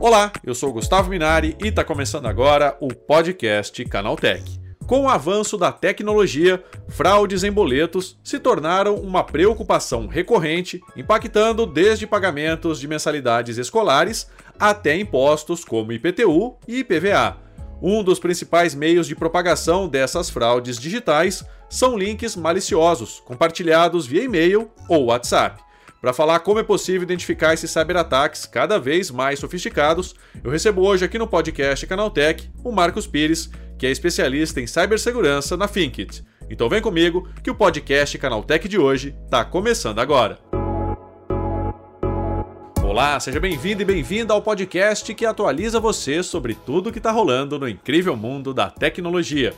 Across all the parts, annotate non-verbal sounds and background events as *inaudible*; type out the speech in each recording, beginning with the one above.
Olá, eu sou Gustavo Minari e está começando agora o podcast Canaltech. Com o avanço da tecnologia, fraudes em boletos se tornaram uma preocupação recorrente, impactando desde pagamentos de mensalidades escolares até impostos como IPTU e IPVA. Um dos principais meios de propagação dessas fraudes digitais são links maliciosos, compartilhados via e-mail ou WhatsApp. Para falar como é possível identificar esses cyberataques cada vez mais sofisticados, eu recebo hoje aqui no podcast Canaltech o Marcos Pires, que é especialista em cibersegurança na Finkit. Então vem comigo que o podcast Canaltech de hoje está começando agora. Olá, seja bem-vindo e bem-vinda ao podcast que atualiza você sobre tudo que está rolando no incrível mundo da tecnologia.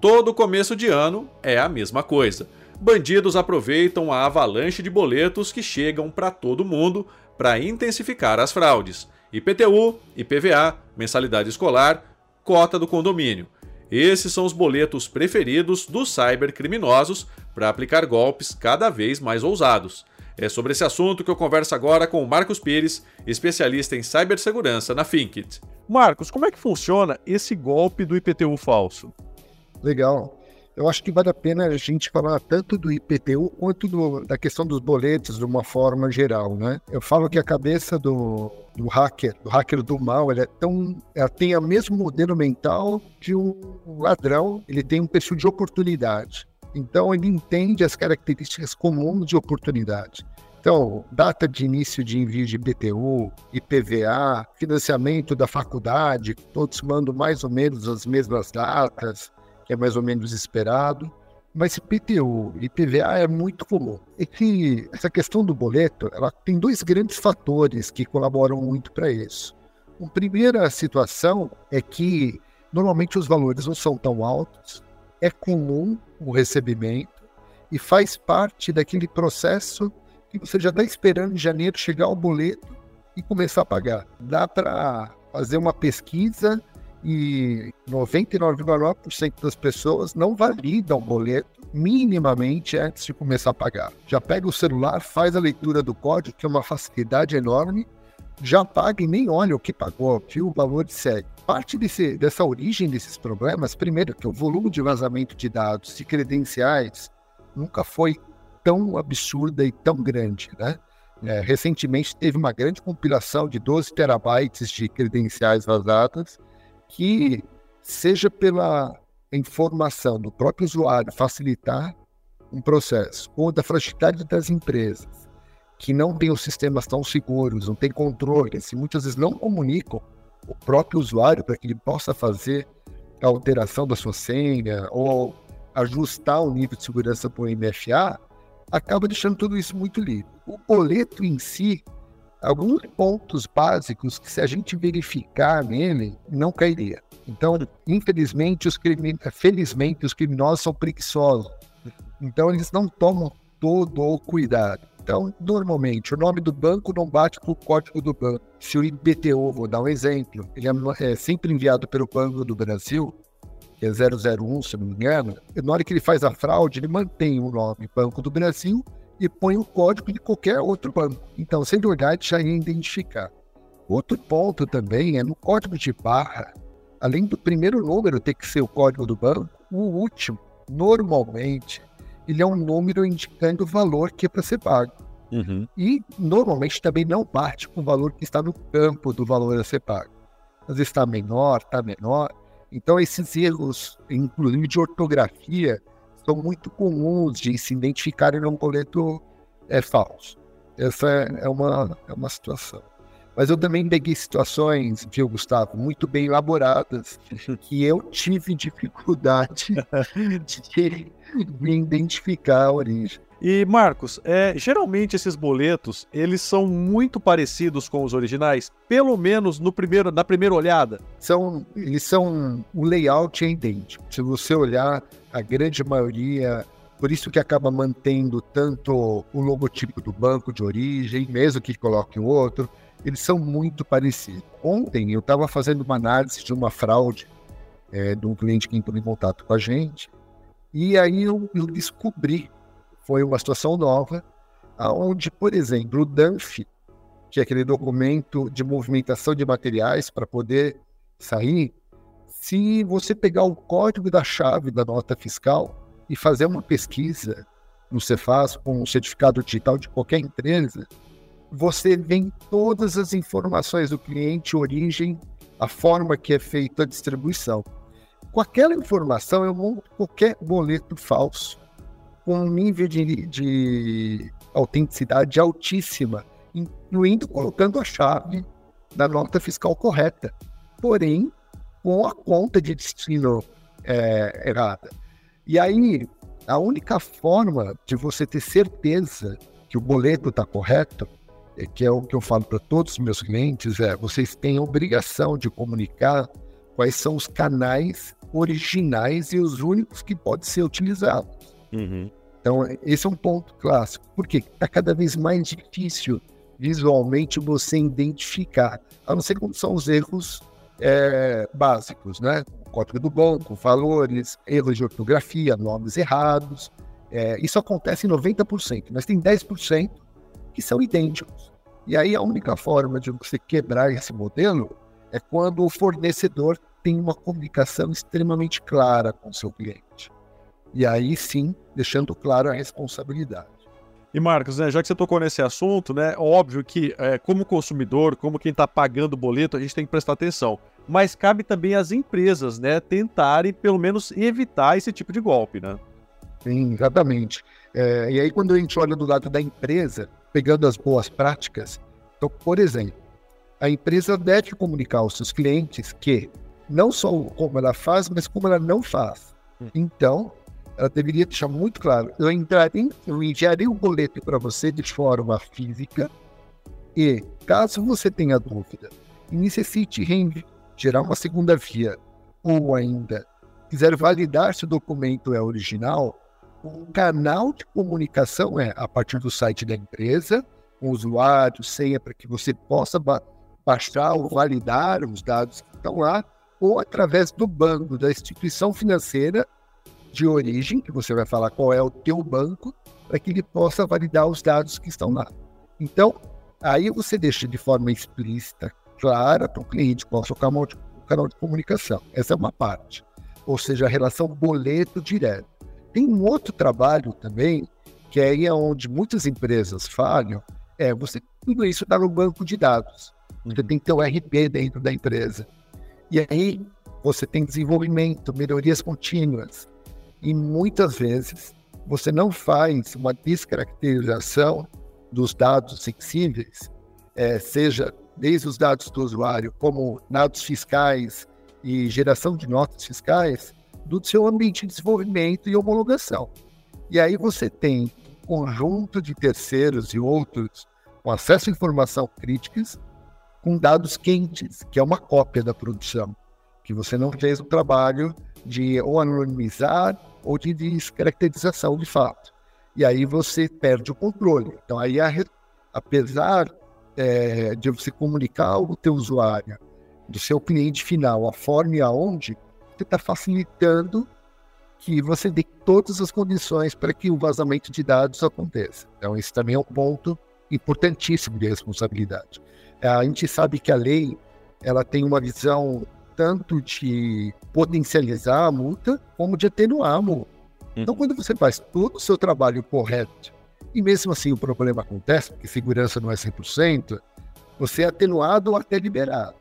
Todo começo de ano é a mesma coisa bandidos aproveitam a avalanche de boletos que chegam para todo mundo para intensificar as fraudes. IPTU, IPVA, mensalidade escolar, cota do condomínio. Esses são os boletos preferidos dos cybercriminosos para aplicar golpes cada vez mais ousados. É sobre esse assunto que eu converso agora com o Marcos Pires, especialista em cibersegurança na Finkit. Marcos, como é que funciona esse golpe do IPTU falso? Legal eu acho que vale a pena a gente falar tanto do IPTU quanto do, da questão dos boletos de uma forma geral, né? Eu falo que a cabeça do, do hacker, do hacker do mal, ela é tão, ela tem o mesmo modelo mental de um ladrão, ele tem um perfil de oportunidade. Então ele entende as características comuns de oportunidade. Então, data de início de envio de IPTU, IPVA, financiamento da faculdade, todos mandam mais ou menos as mesmas datas, que é mais ou menos esperado. Mas IPTU e IPVA é muito comum. E que essa questão do boleto, ela tem dois grandes fatores que colaboram muito para isso. A primeira situação é que normalmente os valores não são tão altos, é comum o recebimento e faz parte daquele processo que você já está esperando em janeiro chegar o boleto e começar a pagar. Dá para fazer uma pesquisa e 99,9% das pessoas não validam o boleto minimamente antes de começar a pagar. Já pega o celular, faz a leitura do código, que é uma facilidade enorme, já paga e nem olha o que pagou, viu o valor e segue. Parte desse, dessa origem desses problemas, primeiro, que o volume de vazamento de dados, de credenciais, nunca foi tão absurda e tão grande, né? É, recentemente teve uma grande compilação de 12 terabytes de credenciais vazadas que seja pela informação do próprio usuário facilitar um processo, ou da fragilidade das empresas, que não têm os sistemas tão seguros, não têm controle, se muitas vezes não comunicam o próprio usuário para que ele possa fazer a alteração da sua senha ou ajustar o nível de segurança para o MFA, acaba deixando tudo isso muito livre. O boleto em si alguns pontos básicos que se a gente verificar nele, não cairia. Então, infelizmente, os felizmente, os criminosos são preguiçosos. Então, eles não tomam todo o cuidado. Então, normalmente, o nome do banco não bate com o código do banco. Se o IPTU, vou dar um exemplo, ele é, é sempre enviado pelo Banco do Brasil, que é 001, se não me engano, na hora que ele faz a fraude, ele mantém o nome Banco do Brasil e põe o código de qualquer outro banco. Então, sem olhar, já ia identificar. Outro ponto também é no código de barra, além do primeiro número ter que ser o código do banco, o último, normalmente, ele é um número indicando o valor que é para ser pago. Uhum. E normalmente também não bate com o valor que está no campo do valor a ser pago. Às vezes está menor, está menor. Então, esses erros, inclusive de ortografia, são muito comuns de se identificarem num boleto é, falso. Essa é, é uma, é uma situação. Mas eu também peguei situações, viu, Gustavo, muito bem elaboradas, *laughs* que eu tive dificuldade *laughs* de, de identificar a origem. E Marcos, é, geralmente esses boletos eles são muito parecidos com os originais, pelo menos no primeiro, na primeira olhada. São, eles são o layout é idêntico. Se você olhar a grande maioria, por isso que acaba mantendo tanto o logotipo do banco de origem, mesmo que coloque outro, eles são muito parecidos. Ontem eu estava fazendo uma análise de uma fraude é, de um cliente que entrou em contato com a gente, e aí eu, eu descobri foi uma situação nova, onde, por exemplo, o Dunphy, que é aquele documento de movimentação de materiais para poder sair, se você pegar o código da chave da nota fiscal e fazer uma pesquisa no Cefaz com o certificado digital de qualquer empresa, você vê todas as informações do cliente, origem, a forma que é feita a distribuição. Com aquela informação, eu monto qualquer boleto falso com um nível de, de autenticidade altíssima, incluindo colocando a chave da nota fiscal correta. Porém, com a conta de destino é, errada. E aí, a única forma de você ter certeza que o boleto está correto, é, que é o que eu falo para todos os meus clientes, é vocês têm a obrigação de comunicar quais são os canais originais e os únicos que podem ser utilizados. Uhum. Então, esse é um ponto clássico, porque está cada vez mais difícil visualmente você identificar, a não ser quando são os erros é, básicos, né? Código do banco, valores, erros de ortografia, nomes errados. É, isso acontece em 90%, mas tem 10% que são idênticos. E aí a única forma de você quebrar esse modelo é quando o fornecedor tem uma comunicação extremamente clara com o seu cliente. E aí sim, deixando claro a responsabilidade. E Marcos, né, já que você tocou nesse assunto, né, óbvio que é, como consumidor, como quem está pagando o boleto, a gente tem que prestar atenção. Mas cabe também às empresas, né, tentarem pelo menos evitar esse tipo de golpe, né? Sim, exatamente. É, e aí quando a gente olha do lado da empresa, pegando as boas práticas, então, por exemplo, a empresa deve comunicar aos seus clientes que não só como ela faz, mas como ela não faz. Hum. Então, ela deveria deixar muito claro: eu, entrarei, eu enviarei o boleto para você de forma física. E, caso você tenha dúvida e necessite gerar uma segunda via. Ou ainda quiser validar se o documento é original, o canal de comunicação é a partir do site da empresa, com usuário, senha, para que você possa ba baixar ou validar os dados que estão lá, ou através do banco, da instituição financeira de origem, que você vai falar qual é o teu banco, para que ele possa validar os dados que estão lá. Então, aí você deixa de forma explícita, clara, para o cliente qual é o seu canal de, canal de comunicação. Essa é uma parte. Ou seja, a relação boleto direto. Tem um outro trabalho também, que é aí onde muitas empresas falham, é você tudo isso está no banco de dados. Você uhum. tem que ter o RP dentro da empresa. E aí você tem desenvolvimento, melhorias contínuas. E muitas vezes você não faz uma descaracterização dos dados sensíveis, é, seja desde os dados do usuário, como dados fiscais e geração de notas fiscais, do seu ambiente de desenvolvimento e homologação. E aí você tem um conjunto de terceiros e outros com acesso a informação críticas com dados quentes, que é uma cópia da produção, que você não fez o trabalho de ou anonimizar ou de descaracterização de fato. E aí você perde o controle. Então, aí, apesar é, de você comunicar ao teu usuário, do seu cliente final, a forma e aonde, você está facilitando que você dê todas as condições para que o vazamento de dados aconteça. Então, esse também é um ponto importantíssimo de responsabilidade. A gente sabe que a lei ela tem uma visão tanto de potencializar a multa, como de atenuar a multa. Então, quando você faz todo o seu trabalho correto, e mesmo assim o problema acontece, porque segurança não é 100%, você é atenuado ou até liberado.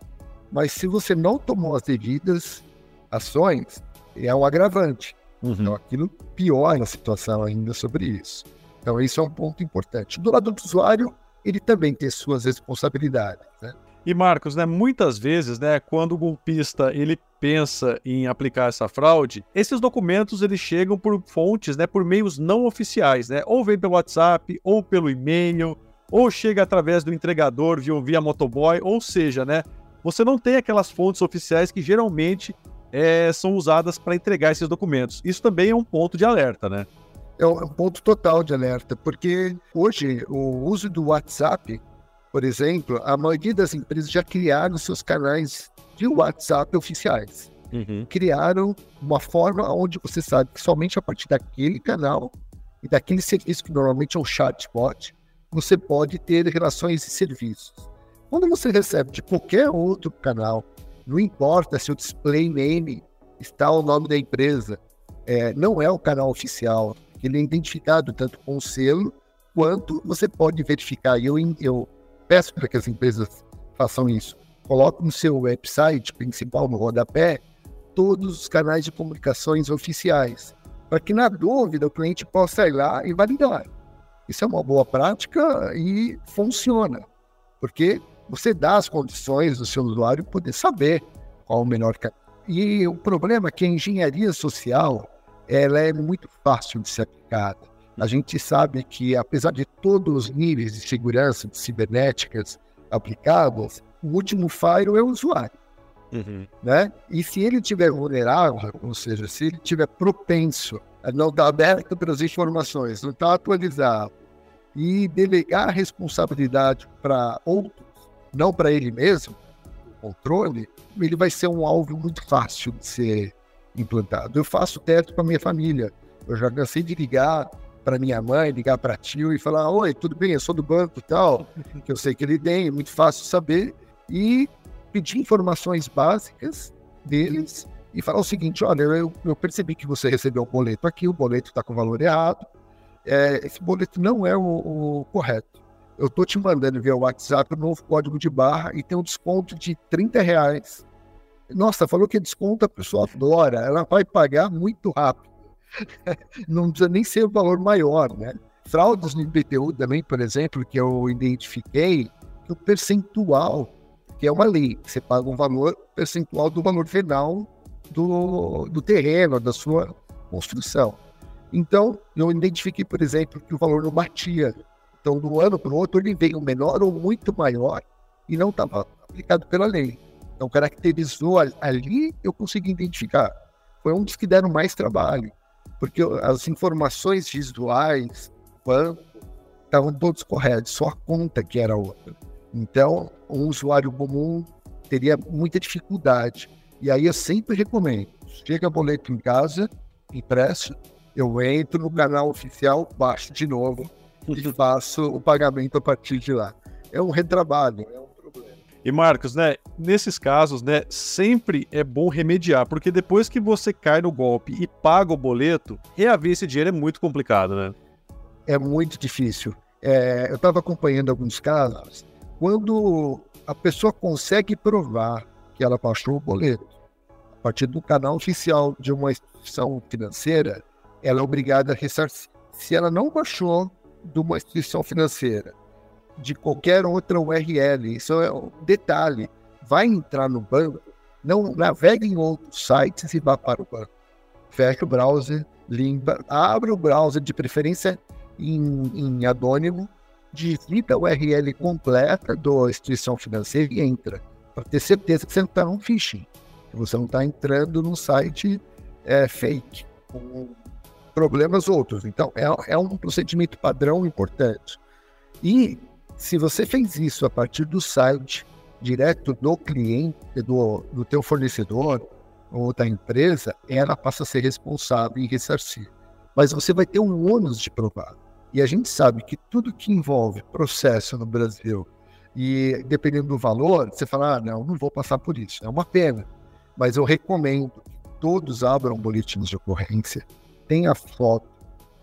Mas se você não tomou as devidas ações, é um agravante. Uhum. Então, aquilo piora a situação ainda sobre isso. Então, isso é um ponto importante. Do lado do usuário, ele também tem suas responsabilidades. Né? E Marcos, né, muitas vezes, né, quando o golpista ele pensa em aplicar essa fraude, esses documentos eles chegam por fontes, né, por meios não oficiais, né, ou vem pelo WhatsApp, ou pelo e-mail, ou chega através do entregador via, via motoboy, ou seja, né, você não tem aquelas fontes oficiais que geralmente é, são usadas para entregar esses documentos. Isso também é um ponto de alerta, né? É um ponto total de alerta, porque hoje o uso do WhatsApp por exemplo, a maioria das empresas já criaram seus canais de WhatsApp oficiais. Uhum. Criaram uma forma onde você sabe que somente a partir daquele canal e daquele serviço que normalmente é um chatbot, você pode ter relações e serviços. Quando você recebe de qualquer outro canal, não importa se o display name está o nome da empresa, é, não é o canal oficial, ele é identificado tanto com o selo quanto você pode verificar. Eu, eu peço para que as empresas façam isso. Coloque no seu website principal, no rodapé, todos os canais de comunicações oficiais, para que, na dúvida, o cliente possa ir lá e validar. Isso é uma boa prática e funciona, porque você dá as condições do seu usuário poder saber qual o melhor caminho. E o problema é que a engenharia social ela é muito fácil de ser aplicada. A gente sabe que, apesar de todos os níveis de segurança de cibernéticas aplicados, o último fire é o usuário. Uhum. Né? E se ele tiver vulnerável, ou seja, se ele tiver propenso a não estar aberto para as informações, não estar atualizado, e delegar a responsabilidade para outros, não para ele mesmo, o controle, ele vai ser um alvo muito fácil de ser implantado. Eu faço teste para minha família. Eu já cansei de ligar para minha mãe, ligar para tio e falar: Oi, tudo bem? Eu sou do banco e tal, *laughs* que eu sei que ele tem, é muito fácil saber. E pedir informações básicas deles e falar o seguinte: olha, eu, eu percebi que você recebeu um boleto aqui, o boleto está com valor errado, é, esse boleto não é o, o correto. Eu estou te mandando via WhatsApp o um novo código de barra e tem um desconto de 30 reais. Nossa, falou que desconto a pessoa adora, ela vai pagar muito rápido. *laughs* não precisa nem ser o valor maior, né? Fraudes no IPTU também, por exemplo, que eu identifiquei, que o percentual que é uma lei. Você paga um valor percentual do valor final do, do terreno, da sua construção. Então, eu identifiquei, por exemplo, que o valor não batia. Então, um ano para o outro, ele veio menor ou muito maior e não estava aplicado pela lei. Então, caracterizou ali, eu consegui identificar. Foi um dos que deram mais trabalho, porque as informações visuais, quanto, estavam todos corretos, só a conta que era outra. Então, um usuário comum teria muita dificuldade. E aí eu sempre recomendo: chega boleto em casa, impresso, eu entro no canal oficial, baixo de novo e *laughs* faço o pagamento a partir de lá. É um retrabalho, é um. E Marcos, né, nesses casos, né, sempre é bom remediar, porque depois que você cai no golpe e paga o boleto, reaver esse dinheiro é muito complicado, né? É muito difícil. É, eu estava acompanhando alguns casos quando a pessoa consegue provar que ela baixou o boleto a partir do canal oficial de uma instituição financeira, ela é obrigada a ressarcir. Se ela não baixou de uma instituição financeira, de qualquer outra URL, isso é um detalhe, vai entrar no banco, não navegue em outros sites e vá para o banco. Fecha o browser, limpa, abre o browser de preferência em, em anônimo digita a URL completa da instituição financeira e entra, para ter certeza que você não está num phishing, que você não está entrando num site é, fake, com problemas outros. Então, é, é um procedimento padrão importante. E se você fez isso a partir do site, direto do cliente, do, do teu fornecedor ou da empresa, ela passa a ser responsável em ressarcir. Mas você vai ter um ônus de provar. E a gente sabe que tudo que envolve processo no Brasil, e dependendo do valor, você fala, ah, não, não vou passar por isso. É uma pena. Mas eu recomendo que todos abram boletins de ocorrência, tenha foto,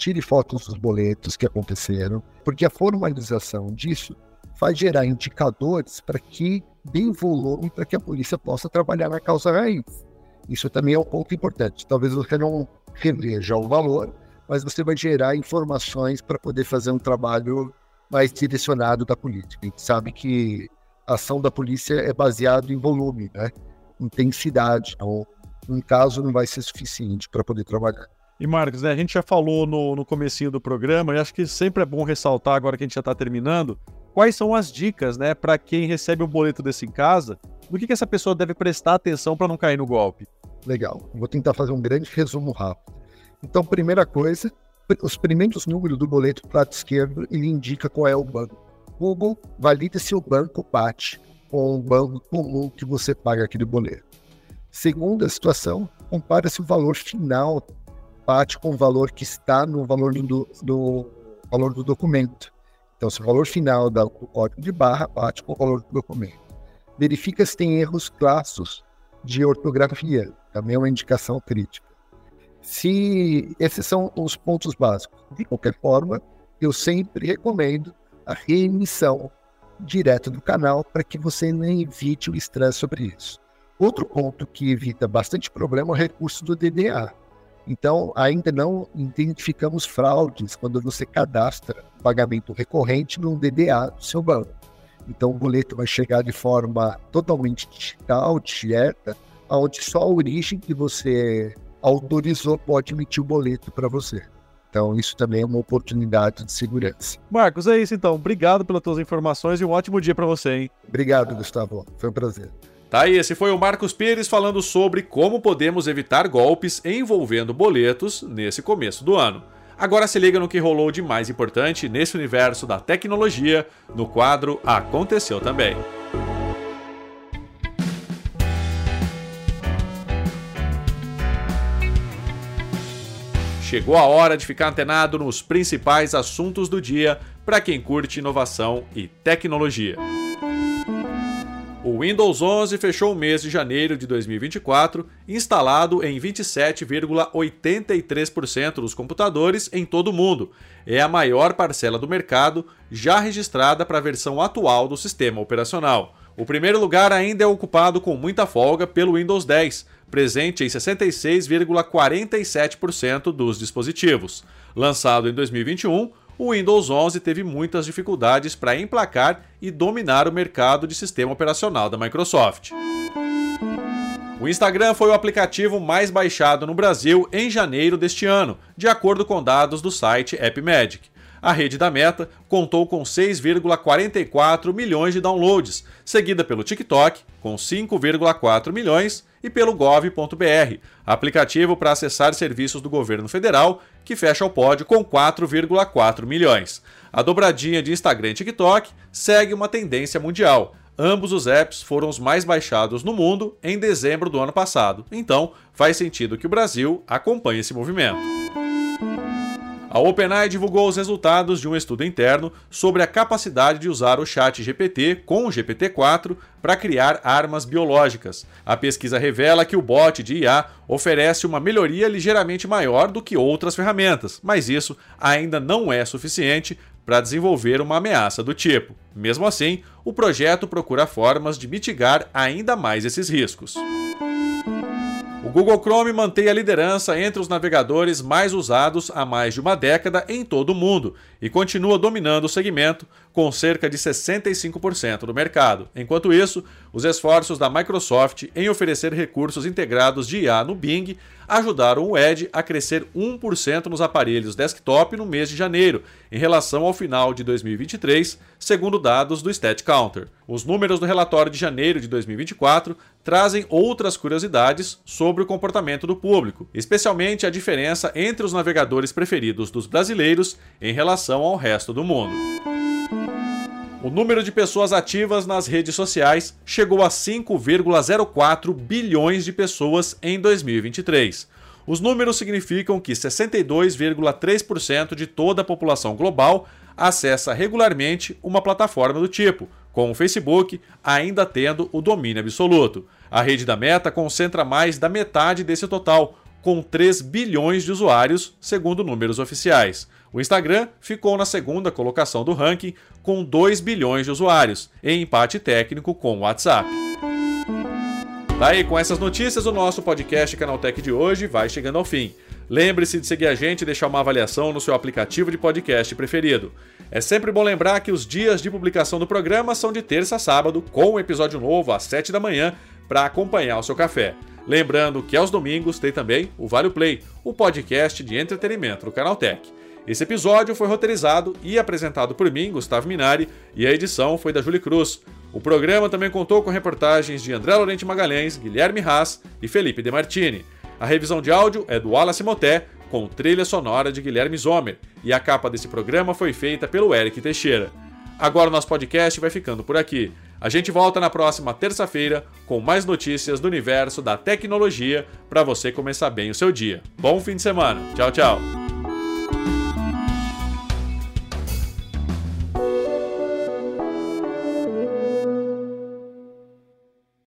tire fotos dos boletos que aconteceram, porque a formalização disso faz gerar indicadores para que dê volume para que a polícia possa trabalhar na causa raiz. Isso também é um ponto importante. Talvez você não reveja o valor, mas você vai gerar informações para poder fazer um trabalho mais direcionado da política. A gente sabe que a ação da polícia é baseada em volume, né? intensidade. Então, um caso não vai ser suficiente para poder trabalhar. E Marcos, né, a gente já falou no, no comecinho do programa, e acho que sempre é bom ressaltar, agora que a gente já está terminando, quais são as dicas né, para quem recebe um boleto desse em casa, do que, que essa pessoa deve prestar atenção para não cair no golpe. Legal, vou tentar fazer um grande resumo rápido. Então, primeira coisa, os primeiros números do boleto do lado esquerdo, ele indica qual é o banco. Google valida se o banco bate com o banco comum que você paga aqui do boleto. Segunda situação, compara se o valor final bate com o valor que está no valor do, do valor do documento. Então, se o valor final do código de barra bate com o valor do documento. Verifica se tem erros classos de ortografia, também é uma indicação crítica. Se esses são os pontos básicos. De qualquer forma, eu sempre recomendo a reemissão direto do canal para que você não evite o estresse sobre isso. Outro ponto que evita bastante problema é o recurso do DDA. Então, ainda não identificamos fraudes quando você cadastra pagamento recorrente no DDA do seu banco. Então, o boleto vai chegar de forma totalmente digital, direta, onde só a origem que você autorizou pode emitir o boleto para você. Então, isso também é uma oportunidade de segurança. Marcos, é isso então. Obrigado pelas tuas informações e um ótimo dia para você, hein? Obrigado, Gustavo. Foi um prazer. Tá aí, esse foi o Marcos Pires falando sobre como podemos evitar golpes envolvendo boletos nesse começo do ano. Agora se liga no que rolou de mais importante nesse universo da tecnologia no quadro Aconteceu Também. Chegou a hora de ficar antenado nos principais assuntos do dia para quem curte inovação e tecnologia. O Windows 11 fechou o mês de janeiro de 2024 instalado em 27,83% dos computadores em todo o mundo. É a maior parcela do mercado já registrada para a versão atual do sistema operacional. O primeiro lugar ainda é ocupado com muita folga pelo Windows 10, presente em 66,47% dos dispositivos. Lançado em 2021, o Windows 11 teve muitas dificuldades para emplacar e dominar o mercado de sistema operacional da Microsoft. O Instagram foi o aplicativo mais baixado no Brasil em janeiro deste ano, de acordo com dados do site AppMagic. A rede da Meta contou com 6,44 milhões de downloads, seguida pelo TikTok, com 5,4 milhões, e pelo gov.br, aplicativo para acessar serviços do governo federal, que fecha o pódio com 4,4 milhões. A dobradinha de Instagram e TikTok segue uma tendência mundial. Ambos os apps foram os mais baixados no mundo em dezembro do ano passado, então faz sentido que o Brasil acompanhe esse movimento. A OpenAI divulgou os resultados de um estudo interno sobre a capacidade de usar o chat GPT com o GPT-4 para criar armas biológicas. A pesquisa revela que o bot de IA oferece uma melhoria ligeiramente maior do que outras ferramentas, mas isso ainda não é suficiente para desenvolver uma ameaça do tipo. Mesmo assim, o projeto procura formas de mitigar ainda mais esses riscos. Google Chrome mantém a liderança entre os navegadores mais usados há mais de uma década em todo o mundo e continua dominando o segmento com cerca de 65% do mercado. Enquanto isso, os esforços da Microsoft em oferecer recursos integrados de IA no Bing ajudaram o Edge a crescer 1% nos aparelhos desktop no mês de janeiro, em relação ao final de 2023, segundo dados do StatCounter. Os números do relatório de janeiro de 2024 trazem outras curiosidades sobre o comportamento do público, especialmente a diferença entre os navegadores preferidos dos brasileiros em relação ao resto do mundo. O número de pessoas ativas nas redes sociais chegou a 5,04 bilhões de pessoas em 2023. Os números significam que 62,3% de toda a população global acessa regularmente uma plataforma do tipo, com o Facebook ainda tendo o domínio absoluto. A rede da Meta concentra mais da metade desse total, com 3 bilhões de usuários, segundo números oficiais. O Instagram ficou na segunda colocação do ranking, com 2 bilhões de usuários, em empate técnico com o WhatsApp. Daí, tá com essas notícias, o nosso podcast Canaltech de hoje vai chegando ao fim. Lembre-se de seguir a gente e deixar uma avaliação no seu aplicativo de podcast preferido. É sempre bom lembrar que os dias de publicação do programa são de terça a sábado, com um episódio novo às 7 da manhã para acompanhar o seu café. Lembrando que aos domingos tem também o Vale Play, o podcast de entretenimento do Canaltech. Esse episódio foi roteirizado e apresentado por mim, Gustavo Minari, e a edição foi da Julie Cruz. O programa também contou com reportagens de André Lorente Magalhães, Guilherme Haas e Felipe De Martini. A revisão de áudio é do Wallace Moté, com trilha sonora de Guilherme Zomer, e a capa desse programa foi feita pelo Eric Teixeira. Agora o nosso podcast vai ficando por aqui. A gente volta na próxima terça-feira com mais notícias do universo da tecnologia para você começar bem o seu dia. Bom fim de semana. Tchau, tchau.